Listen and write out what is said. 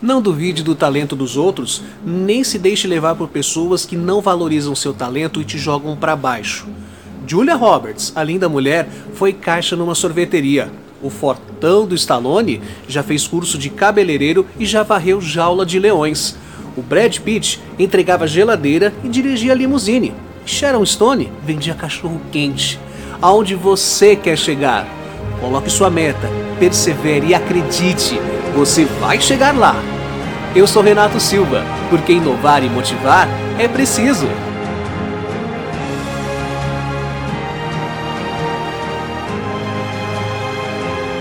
Não duvide do talento dos outros, nem se deixe levar por pessoas que não valorizam seu talento e te jogam para baixo. Julia Roberts, a linda mulher, foi caixa numa sorveteria. O fortão do Stallone já fez curso de cabeleireiro e já varreu jaula de leões. O Brad Pitt entregava geladeira e dirigia limusine. Sharon Stone vendia cachorro quente. Aonde você quer chegar? Coloque sua meta, persevere e acredite, você vai chegar lá. Eu sou Renato Silva, porque inovar e motivar é preciso.